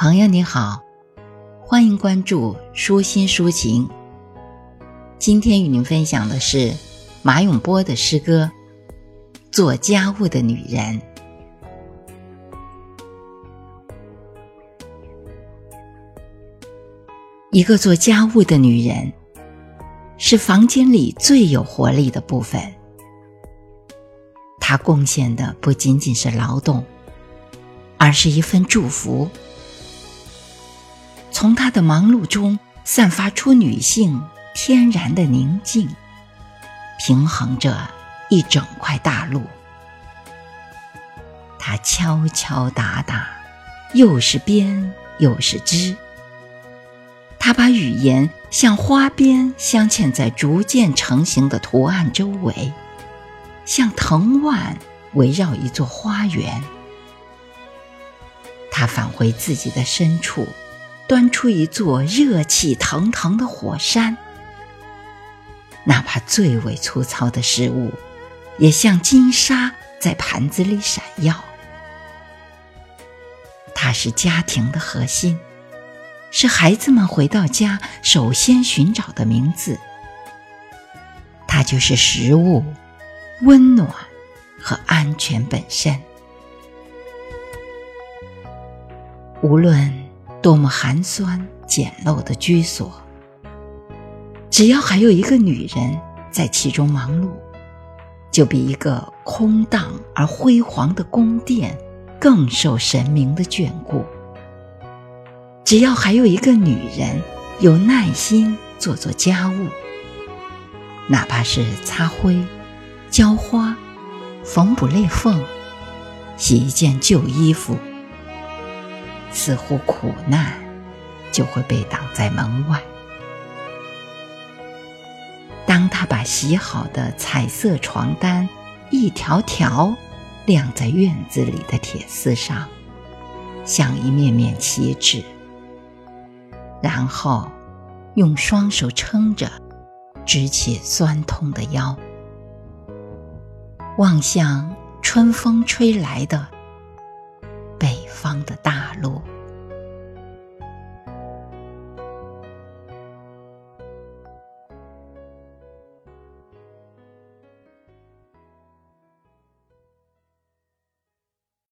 朋友你好，欢迎关注舒心抒情。今天与您分享的是马永波的诗歌《做家务的女人》。一个做家务的女人，是房间里最有活力的部分。她贡献的不仅仅是劳动，而是一份祝福。从她的忙碌中散发出女性天然的宁静，平衡着一整块大陆。她敲敲打打，又是编又是织。她把语言像花边镶嵌在逐渐成型的图案周围，像藤蔓围绕一座花园。她返回自己的深处。端出一座热气腾腾的火山，哪怕最为粗糙的食物，也像金沙在盘子里闪耀。它是家庭的核心，是孩子们回到家首先寻找的名字。它就是食物、温暖和安全本身。无论。多么寒酸简陋的居所，只要还有一个女人在其中忙碌，就比一个空荡而辉煌的宫殿更受神明的眷顾。只要还有一个女人有耐心做做家务，哪怕是擦灰、浇花、缝补裂缝、洗一件旧衣服。似乎苦难就会被挡在门外。当他把洗好的彩色床单一条条晾在院子里的铁丝上，像一面面旗帜，然后用双手撑着，直起酸痛的腰，望向春风吹来的北方的大陆。